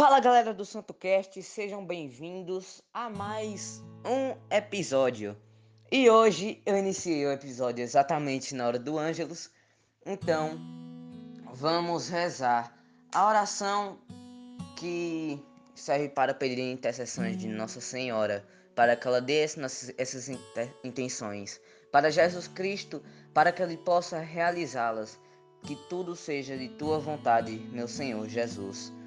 Fala galera do Santo Cast, sejam bem-vindos a mais um episódio. E hoje eu iniciei o episódio exatamente na hora do Ângelus, então vamos rezar a oração que serve para pedir intercessões de Nossa Senhora, para que ela dê essas intenções, para Jesus Cristo, para que ele possa realizá-las. Que tudo seja de tua vontade, meu Senhor Jesus.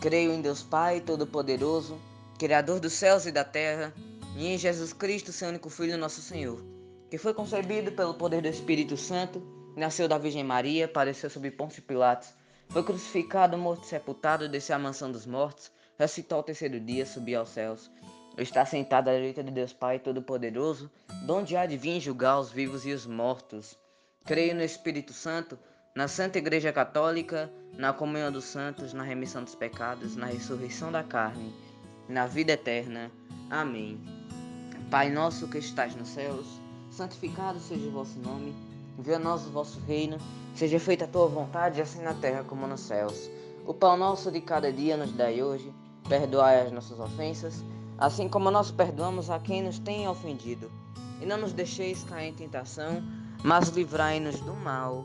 Creio em Deus Pai Todo-Poderoso, Criador dos céus e da terra, e em Jesus Cristo, seu único Filho, nosso Senhor, que foi concebido pelo poder do Espírito Santo, nasceu da Virgem Maria, padeceu sob Pôncio Pilatos, foi crucificado, morto e sepultado, desceu à mansão dos mortos, ressuscitou ao terceiro dia, subiu aos céus, está sentado à direita de Deus Pai Todo-Poderoso, donde há de vir julgar os vivos e os mortos. Creio no Espírito Santo, na Santa Igreja Católica, na comunhão dos santos, na remissão dos pecados, na ressurreição da carne, na vida eterna. Amém. Pai nosso que estais nos céus, santificado seja o vosso nome. Venha a nós o vosso reino. Seja feita a tua vontade, assim na terra como nos céus. O pão nosso de cada dia nos dai hoje. Perdoai as nossas ofensas, assim como nós perdoamos a quem nos tem ofendido. E não nos deixeis cair em tentação, mas livrai-nos do mal.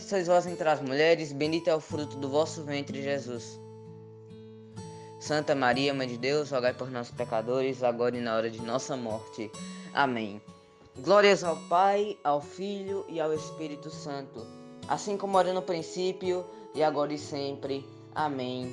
sois vós entre as mulheres, bendito é o fruto do vosso ventre, Jesus. Santa Maria, Mãe de Deus, rogai por nós pecadores, agora e na hora de nossa morte. Amém. Glórias ao Pai, ao Filho e ao Espírito Santo, assim como era no princípio, e agora e sempre. Amém.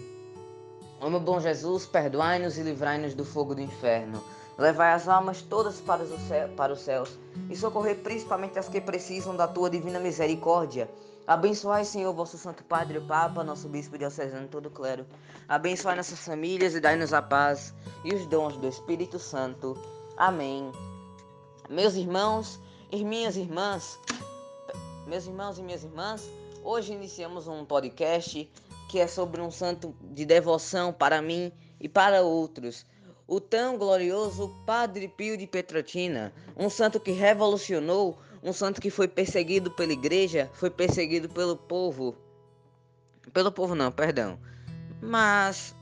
Ó meu bom Jesus, perdoai-nos e livrai-nos do fogo do inferno. Levai as almas todas para os, céu, para os céus e socorrer principalmente as que precisam da tua divina misericórdia. Abençoai, Senhor, vosso Santo Padre, o Papa, nosso Bispo diocesano, todo o clero. Abençoai nossas famílias e dai-nos a paz e os dons do Espírito Santo. Amém. Meus irmãos e minhas irmãs, meus irmãos e minhas irmãs, hoje iniciamos um podcast que é sobre um santo de devoção para mim e para outros o tão glorioso Padre Pio de Petrotina, um santo que revolucionou, um santo que foi perseguido pela igreja, foi perseguido pelo povo. Pelo povo não, perdão. Mas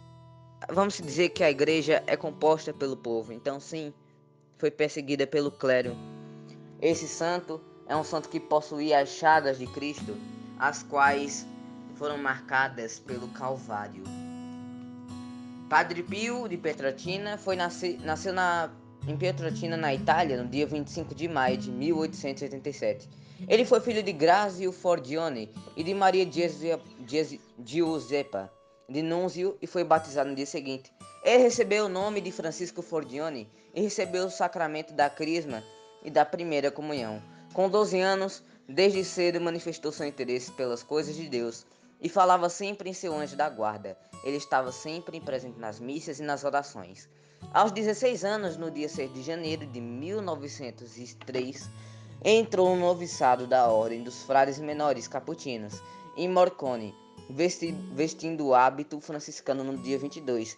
vamos dizer que a igreja é composta pelo povo, então sim, foi perseguida pelo clero. Esse santo é um santo que possuía as chagas de Cristo, as quais foram marcadas pelo Calvário. Padre Pio de Petrotina foi nasce, nasceu na, em Petrotina, na Itália, no dia 25 de maio de 1887. Ele foi filho de Grazio Fordione e de Maria Giuseppa de Nunzio e foi batizado no dia seguinte. Ele recebeu o nome de Francisco Fordione e recebeu o sacramento da crisma e da primeira comunhão. Com 12 anos, desde cedo manifestou seu interesse pelas coisas de Deus e falava sempre em seu anjo da guarda. Ele estava sempre presente nas missas e nas orações. Aos 16 anos, no dia 6 de janeiro de 1903, entrou no noviçado da Ordem dos Frades Menores Caputinos, em Morcone, vesti vestindo o hábito franciscano no dia 22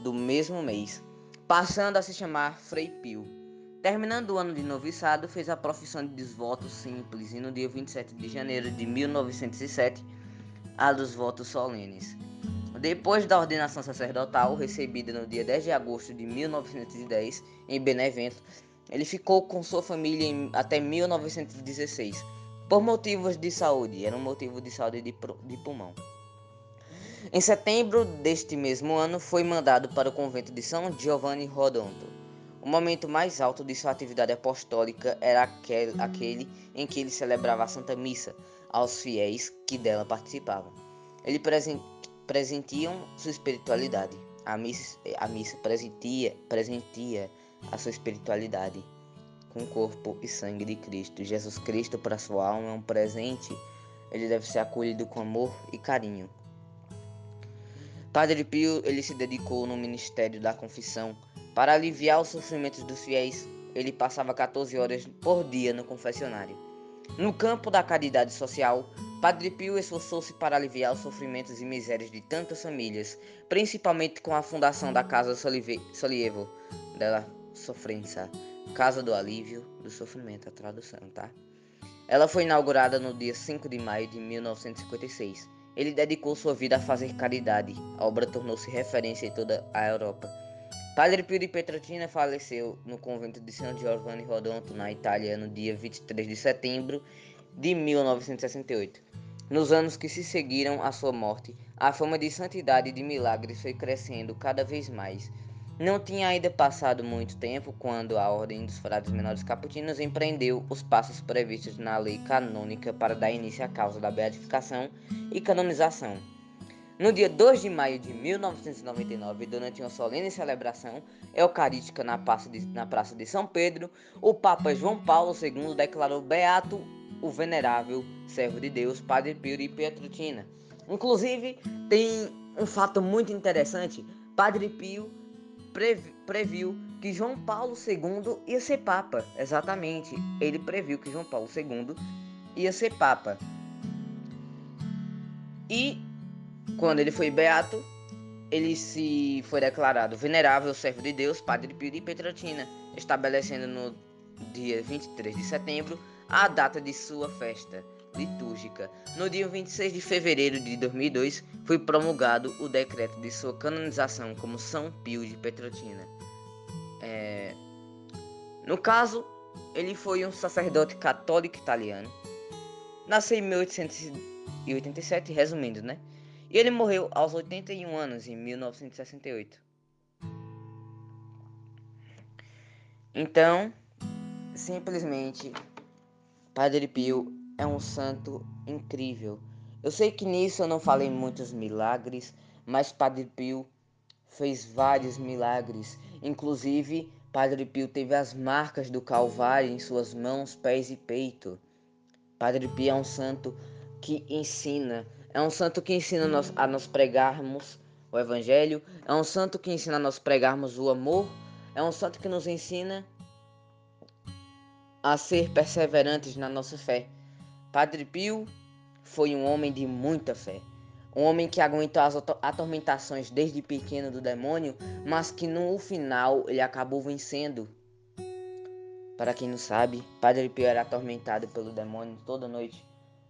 do mesmo mês, passando a se chamar Frei Pio. Terminando o ano de noviçado, fez a profissão de desvoto simples e no dia 27 de janeiro de 1907 a dos votos solenes. Depois da ordenação sacerdotal, recebida no dia 10 de agosto de 1910 em Benevento, ele ficou com sua família em, até 1916, por motivos de saúde, era um motivo de saúde de, de pulmão. Em setembro deste mesmo ano, foi mandado para o convento de São Giovanni Rodonto. O momento mais alto de sua atividade apostólica era aquele, aquele em que ele celebrava a Santa Missa aos fiéis que dela participavam. Ele present, presentiam sua espiritualidade. A missa, a missa presentia, presentia a sua espiritualidade com o corpo e sangue de Cristo. Jesus Cristo para sua alma é um presente. Ele deve ser acolhido com amor e carinho. Padre Pio ele se dedicou no ministério da confissão para aliviar os sofrimentos dos fiéis. Ele passava 14 horas por dia no confessionário. No campo da caridade social, Padre Pio esforçou-se para aliviar os sofrimentos e misérias de tantas famílias, principalmente com a fundação da Casa Solievo della Sofrenza, Casa do Alívio do Sofrimento, a tradução, tá? Ela foi inaugurada no dia 5 de maio de 1956. Ele dedicou sua vida a fazer caridade. A obra tornou-se referência em toda a Europa. Padre Pio de Petrotina faleceu no convento de São Giovanni Rodonto, na Itália, no dia 23 de setembro de 1968. Nos anos que se seguiram à sua morte, a fama de santidade e de milagres foi crescendo cada vez mais. Não tinha ainda passado muito tempo quando a Ordem dos Frades Menores Caputinos empreendeu os passos previstos na lei canônica para dar início à causa da beatificação e canonização. No dia 2 de maio de 1999, durante uma solene celebração eucarística na praça, de, na praça de São Pedro, o Papa João Paulo II declarou beato o venerável servo de Deus, Padre Pio de Pietrutina. Inclusive, tem um fato muito interessante: Padre Pio previu que João Paulo II ia ser Papa. Exatamente, ele previu que João Paulo II ia ser Papa. E quando ele foi beato, ele se foi declarado venerável servo de Deus, Padre Pio de Petrotina, estabelecendo no dia 23 de setembro a data de sua festa litúrgica. No dia 26 de fevereiro de 2002, foi promulgado o decreto de sua canonização como São Pio de Petrotina. É... No caso, ele foi um sacerdote católico italiano. Nasceu em 1887, resumindo, né? E ele morreu aos 81 anos, em 1968. Então, simplesmente, Padre Pio é um santo incrível. Eu sei que nisso eu não falei muitos milagres, mas Padre Pio fez vários milagres. Inclusive, Padre Pio teve as marcas do Calvário em suas mãos, pés e peito. Padre Pio é um santo que ensina, é um santo que ensina nós, a nós pregarmos o Evangelho, é um santo que ensina a nós pregarmos o amor, é um santo que nos ensina a ser perseverantes na nossa fé. Padre Pio foi um homem de muita fé. Um homem que aguentou as atormentações desde pequeno do demônio, mas que no final ele acabou vencendo. Para quem não sabe, Padre Pio era atormentado pelo demônio toda noite,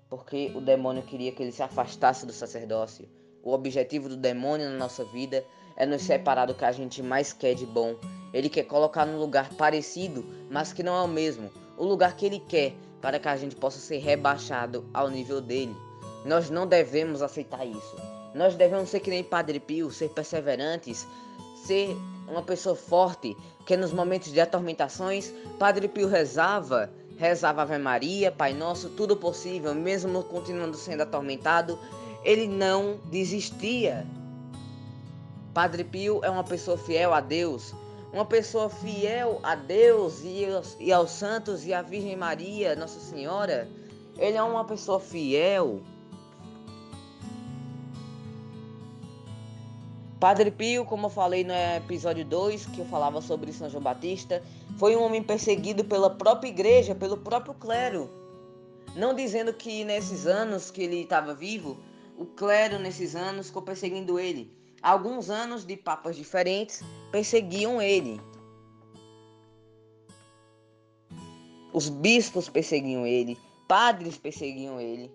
porque o demônio queria que ele se afastasse do sacerdócio. O objetivo do demônio na nossa vida é nos separar do que a gente mais quer de bom. Ele quer colocar num lugar parecido, mas que não é o mesmo. O lugar que ele quer, para que a gente possa ser rebaixado ao nível dele. Nós não devemos aceitar isso. Nós devemos ser que nem Padre Pio, ser perseverantes, ser uma pessoa forte, que nos momentos de atormentações, Padre Pio rezava, rezava Ave Maria, Pai Nosso, tudo possível, mesmo continuando sendo atormentado, ele não desistia. Padre Pio é uma pessoa fiel a Deus, uma pessoa fiel a Deus e aos, e aos santos e à Virgem Maria, Nossa Senhora, ele é uma pessoa fiel. Padre Pio, como eu falei no episódio 2, que eu falava sobre São João Batista, foi um homem perseguido pela própria igreja, pelo próprio clero. Não dizendo que nesses anos que ele estava vivo, o clero nesses anos ficou perseguindo ele, alguns anos de papas diferentes perseguiam ele. Os bispos perseguiam ele, padres perseguiam ele.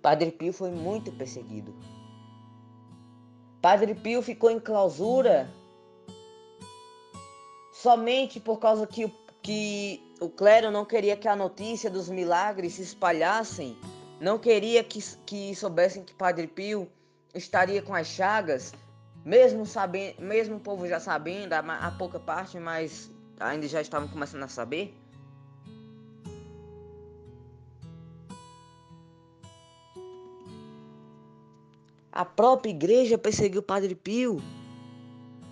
Padre Pio foi muito perseguido. Padre Pio ficou em clausura somente por causa que, que o clero não queria que a notícia dos milagres se espalhassem não queria que, que soubessem que Padre Pio estaria com as chagas, mesmo sabendo, mesmo o povo já sabendo, a, a pouca parte, mas ainda já estavam começando a saber. A própria igreja perseguiu Padre Pio.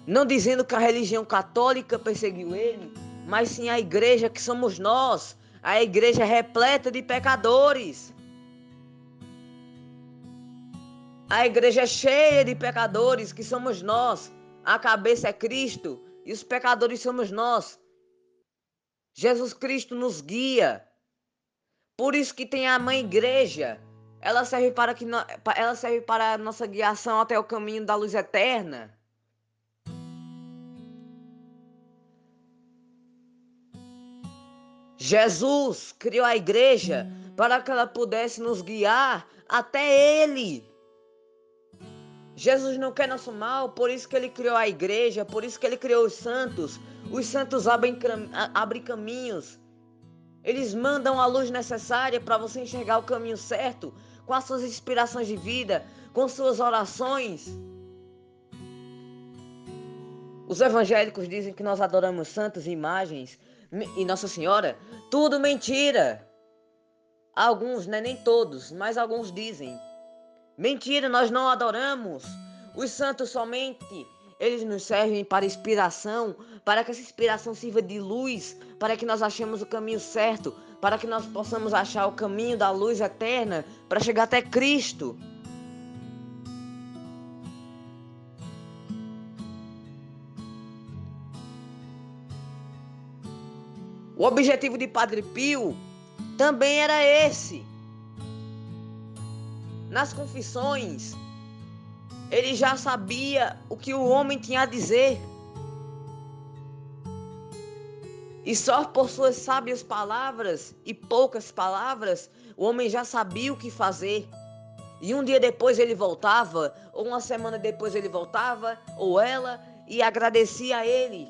Não dizendo que a religião católica perseguiu ele, mas sim a igreja que somos nós, a igreja repleta de pecadores. A igreja é cheia de pecadores que somos nós. A cabeça é Cristo e os pecadores somos nós. Jesus Cristo nos guia. Por isso que tem a mãe igreja ela serve para que ela serve para a nossa guiação até o caminho da luz eterna. Jesus criou a igreja para que ela pudesse nos guiar até ele. Jesus não quer nosso mal, por isso que ele criou a igreja, por isso que ele criou os santos. Os santos abrem, abrem caminhos. Eles mandam a luz necessária para você enxergar o caminho certo, com as suas inspirações de vida, com suas orações. Os evangélicos dizem que nós adoramos santos e imagens e Nossa Senhora. Tudo mentira. Alguns, né, nem todos, mas alguns dizem. Mentira, nós não adoramos. Os santos somente eles nos servem para inspiração, para que essa inspiração sirva de luz, para que nós achemos o caminho certo, para que nós possamos achar o caminho da luz eterna para chegar até Cristo. O objetivo de Padre Pio também era esse. Nas confissões, ele já sabia o que o homem tinha a dizer. E só por suas sábias palavras e poucas palavras, o homem já sabia o que fazer. E um dia depois ele voltava, ou uma semana depois ele voltava, ou ela, e agradecia a ele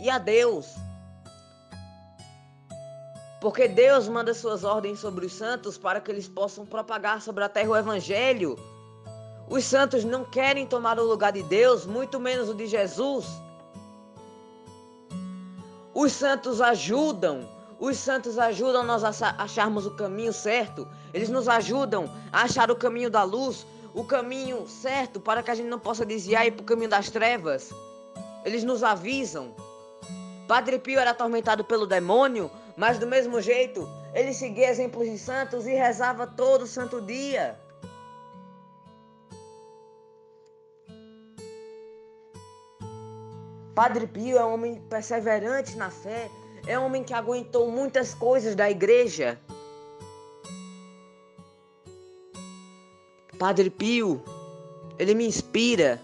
e a Deus. Porque Deus manda suas ordens sobre os santos para que eles possam propagar sobre a terra o evangelho. Os santos não querem tomar o lugar de Deus, muito menos o de Jesus. Os santos ajudam, os santos ajudam nós a acharmos o caminho certo. Eles nos ajudam a achar o caminho da luz, o caminho certo para que a gente não possa desviar e ir para o caminho das trevas. Eles nos avisam. Padre Pio era atormentado pelo demônio, mas do mesmo jeito, ele seguia exemplos de santos e rezava todo santo dia. Padre Pio é um homem perseverante na fé, é um homem que aguentou muitas coisas da igreja. Padre Pio, ele me inspira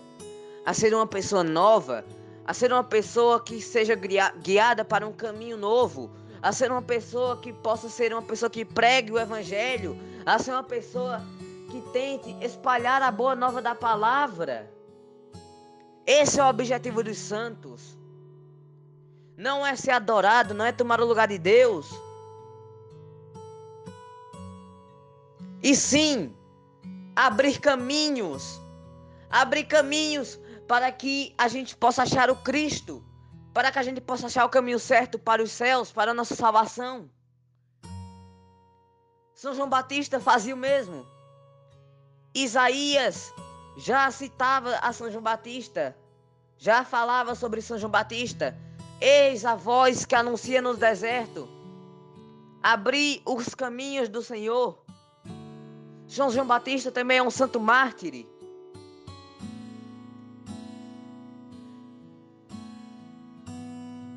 a ser uma pessoa nova, a ser uma pessoa que seja guiada para um caminho novo, a ser uma pessoa que possa ser uma pessoa que pregue o evangelho, a ser uma pessoa que tente espalhar a boa nova da palavra. Esse é o objetivo dos santos. Não é ser adorado, não é tomar o lugar de Deus. E sim, abrir caminhos. Abrir caminhos para que a gente possa achar o Cristo. Para que a gente possa achar o caminho certo para os céus, para a nossa salvação. São João Batista fazia o mesmo. Isaías já citava a São João Batista, já falava sobre São João Batista. Eis a voz que anuncia no deserto. Abri os caminhos do Senhor. São João Batista também é um santo mártir.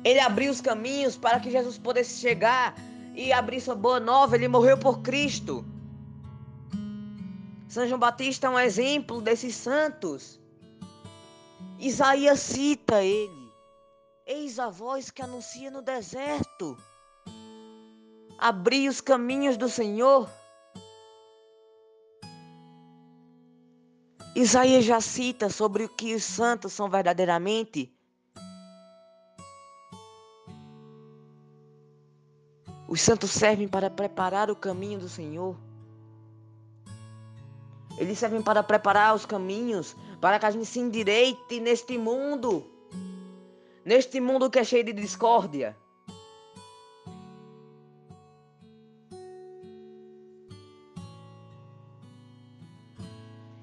Ele abriu os caminhos para que Jesus pudesse chegar e abrir sua boa nova. Ele morreu por Cristo. São João Batista é um exemplo desses santos. Isaías cita ele. Eis a voz que anuncia no deserto. Abri os caminhos do Senhor. Isaías já cita sobre o que os santos são verdadeiramente. Os santos servem para preparar o caminho do Senhor. Eles servem para preparar os caminhos para que a gente se endireite neste mundo. Neste mundo que é cheio de discórdia.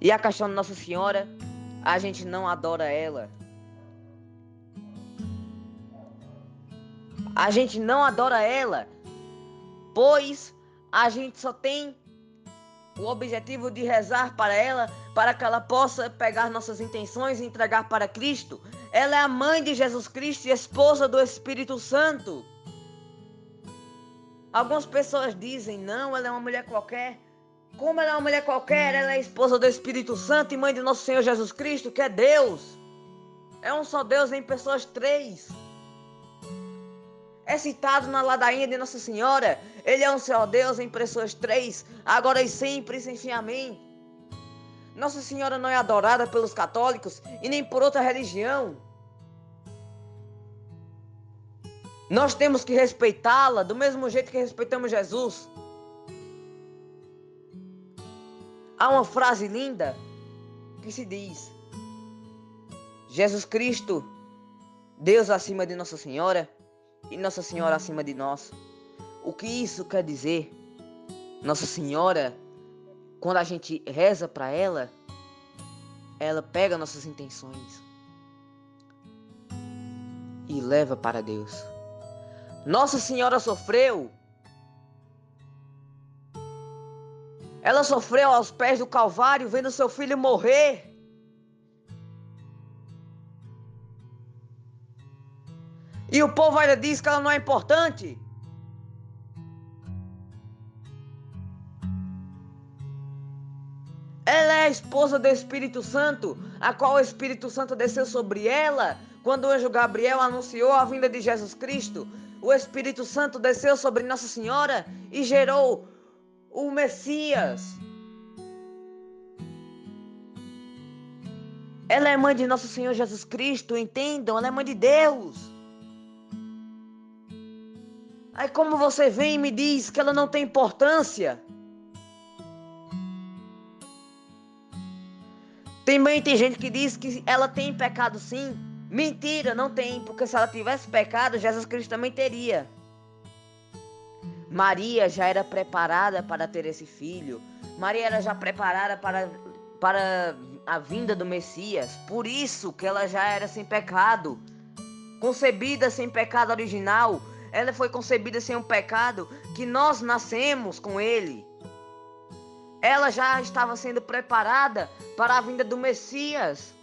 E a questão de Nossa Senhora, a gente não adora ela. A gente não adora ela, pois a gente só tem o objetivo de rezar para ela, para que ela possa pegar nossas intenções e entregar para Cristo. Ela é a mãe de Jesus Cristo e esposa do Espírito Santo. Algumas pessoas dizem, não, ela é uma mulher qualquer. Como ela é uma mulher qualquer, ela é esposa do Espírito Santo e mãe de nosso Senhor Jesus Cristo, que é Deus. É um só Deus em pessoas três é citado na ladainha de Nossa Senhora. Ele é um só Deus em pessoas três, agora e sempre, sem fim. Amém. Nossa Senhora não é adorada pelos católicos e nem por outra religião. Nós temos que respeitá-la do mesmo jeito que respeitamos Jesus. Há uma frase linda que se diz: Jesus Cristo, Deus acima de Nossa Senhora, e Nossa Senhora acima de nós. O que isso quer dizer? Nossa Senhora, quando a gente reza para ela, ela pega nossas intenções e leva para Deus. Nossa Senhora sofreu. Ela sofreu aos pés do Calvário, vendo seu filho morrer. E o povo ainda diz que ela não é importante. Ela é a esposa do Espírito Santo, a qual o Espírito Santo desceu sobre ela quando o anjo Gabriel anunciou a vinda de Jesus Cristo. O Espírito Santo desceu sobre Nossa Senhora e gerou o Messias. Ela é mãe de Nosso Senhor Jesus Cristo, entendam? Ela é mãe de Deus. Aí como você vem e me diz que ela não tem importância? Também tem gente que diz que ela tem pecado sim. Mentira, não tem, porque se ela tivesse pecado, Jesus Cristo também teria. Maria já era preparada para ter esse filho. Maria era já preparada para, para a vinda do Messias. Por isso que ela já era sem pecado. Concebida sem pecado original ela foi concebida sem um pecado que nós nascemos com ele. Ela já estava sendo preparada para a vinda do Messias.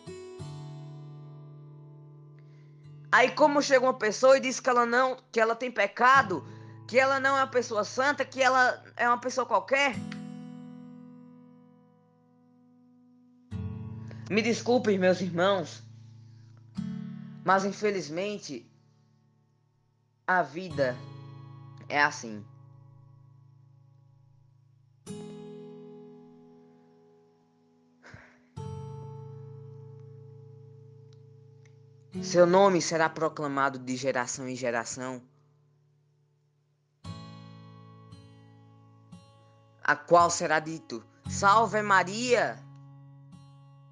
Aí como chega uma pessoa e diz que ela não, que ela tem pecado, que ela não é uma pessoa santa, que ela é uma pessoa qualquer? Me desculpem, meus irmãos, mas infelizmente a vida é assim. Seu nome será proclamado de geração em geração, a qual será dito: Salve Maria,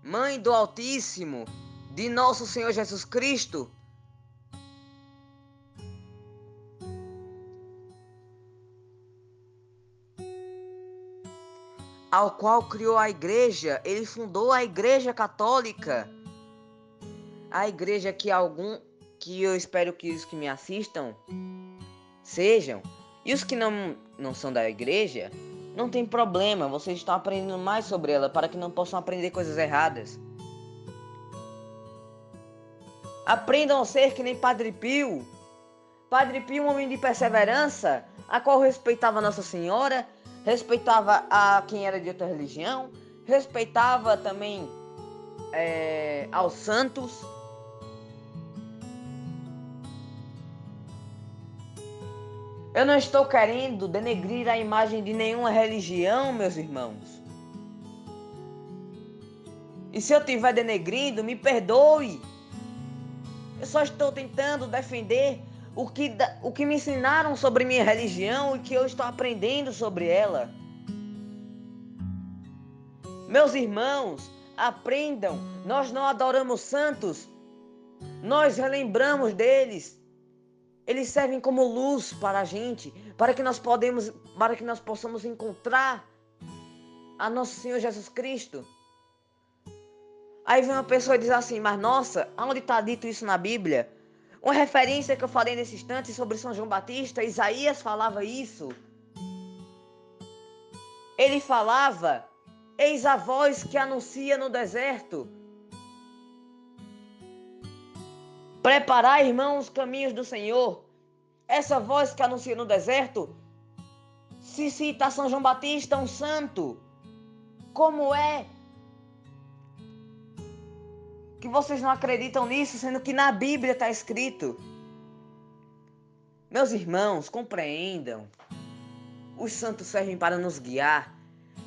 Mãe do Altíssimo, de nosso Senhor Jesus Cristo. Ao qual criou a igreja, ele fundou a igreja católica. A igreja que algum que eu espero que os que me assistam sejam. E os que não, não são da igreja, não tem problema, vocês estão aprendendo mais sobre ela para que não possam aprender coisas erradas. Aprendam a ser que nem Padre Pio. Padre Pio, um homem de perseverança, a qual respeitava Nossa Senhora respeitava a quem era de outra religião, respeitava também é, aos santos. Eu não estou querendo denegrir a imagem de nenhuma religião, meus irmãos. E se eu estiver denegrindo, me perdoe. Eu só estou tentando defender o que, o que me ensinaram sobre minha religião e que eu estou aprendendo sobre ela. Meus irmãos, aprendam. Nós não adoramos santos, nós relembramos deles. Eles servem como luz para a gente, para que nós podemos, para que nós possamos encontrar a nosso Senhor Jesus Cristo. Aí vem uma pessoa e diz assim: Mas nossa, onde está dito isso na Bíblia? Uma referência que eu falei nesse instante sobre São João Batista, Isaías falava isso. Ele falava: Eis a voz que anuncia no deserto. Preparai, irmãos, os caminhos do Senhor. Essa voz que anuncia no deserto se cita São João Batista, um santo. Como é que vocês não acreditam nisso, sendo que na Bíblia está escrito? Meus irmãos, compreendam. Os santos servem para nos guiar.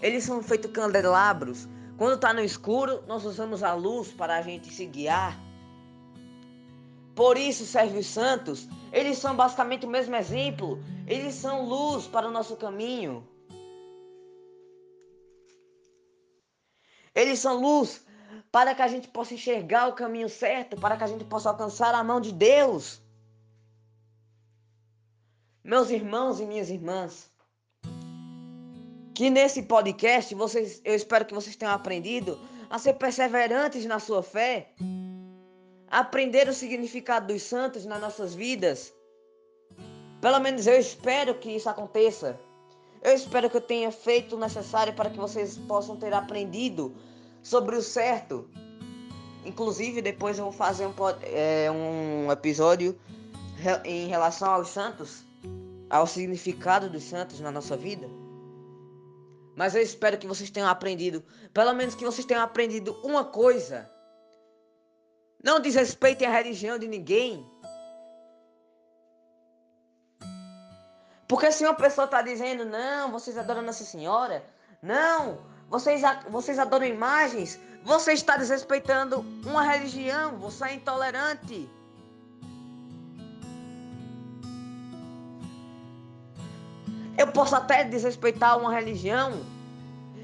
Eles são feitos candelabros. Quando está no escuro, nós usamos a luz para a gente se guiar. Por isso servem os santos. Eles são basicamente o mesmo exemplo. Eles são luz para o nosso caminho. Eles são luz para que a gente possa enxergar o caminho certo, para que a gente possa alcançar a mão de Deus. Meus irmãos e minhas irmãs, que nesse podcast vocês, eu espero que vocês tenham aprendido a ser perseverantes na sua fé, aprender o significado dos santos nas nossas vidas. Pelo menos eu espero que isso aconteça. Eu espero que eu tenha feito o necessário para que vocês possam ter aprendido sobre o certo. Inclusive, depois eu vou fazer um, é, um episódio em relação aos santos, ao significado dos santos na nossa vida. Mas eu espero que vocês tenham aprendido, pelo menos que vocês tenham aprendido uma coisa. Não desrespeitem a religião de ninguém. Porque se uma pessoa está dizendo, não, vocês adoram Nossa Senhora, não, vocês, vocês adoram imagens, você está desrespeitando uma religião, você é intolerante. Eu posso até desrespeitar uma religião,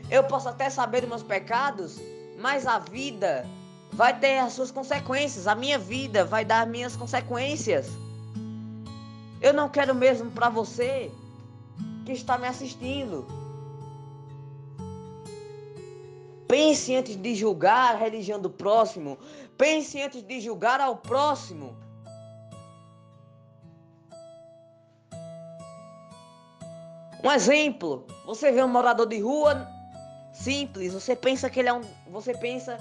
eu posso até saber dos meus pecados, mas a vida vai ter as suas consequências, a minha vida vai dar minhas consequências. Eu não quero mesmo para você que está me assistindo. Pense antes de julgar a religião do próximo. Pense antes de julgar ao próximo. Um exemplo, você vê um morador de rua simples, você pensa que ele é um, você pensa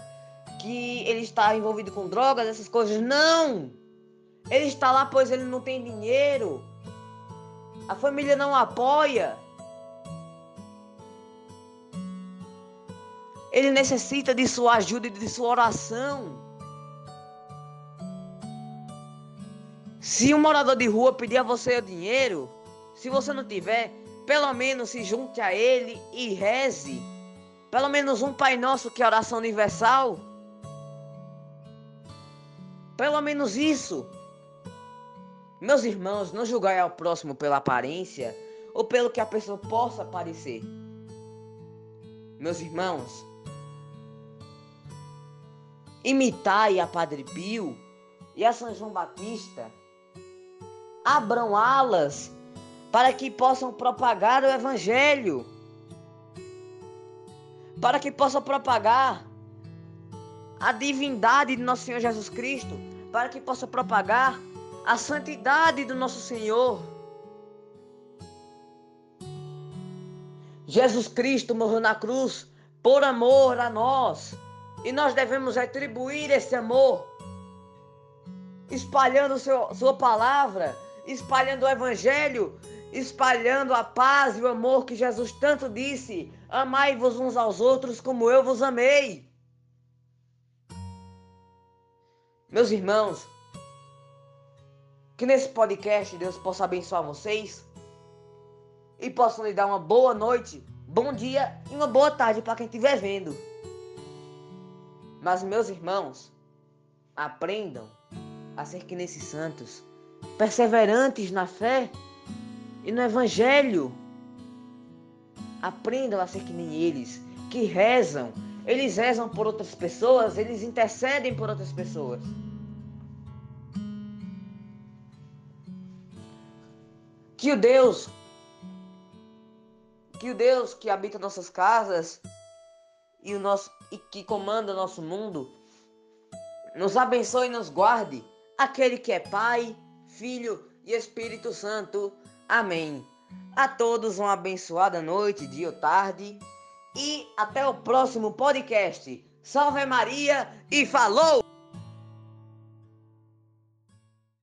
que ele está envolvido com drogas, essas coisas. Não! Ele está lá pois ele não tem dinheiro. A família não apoia. Ele necessita de sua ajuda e de sua oração. Se um morador de rua pedir a você o dinheiro, se você não tiver, pelo menos se junte a ele e reze. Pelo menos um Pai Nosso que é oração universal. Pelo menos isso. Meus irmãos, não julgai ao próximo pela aparência ou pelo que a pessoa possa parecer. Meus irmãos, imitai a Padre Pio e a São João Batista. Abram alas para que possam propagar o Evangelho, para que possam propagar a divindade de nosso Senhor Jesus Cristo, para que possam propagar a santidade do nosso Senhor. Jesus Cristo morreu na cruz por amor a nós. E nós devemos retribuir esse amor, espalhando seu, Sua palavra, espalhando o Evangelho, espalhando a paz e o amor que Jesus tanto disse: Amai-vos uns aos outros como eu vos amei. Meus irmãos, que nesse podcast Deus possa abençoar vocês e possa lhe dar uma boa noite, bom dia e uma boa tarde para quem estiver vendo. Mas, meus irmãos, aprendam a ser que nesses santos, perseverantes na fé e no Evangelho. Aprendam a ser que nem eles, que rezam, eles rezam por outras pessoas, eles intercedem por outras pessoas. Que o Deus, que o Deus que habita nossas casas e o nosso e que comanda nosso mundo, nos abençoe e nos guarde, aquele que é Pai, Filho e Espírito Santo. Amém. A todos uma abençoada noite, dia ou tarde e até o próximo podcast. Salve Maria e falou!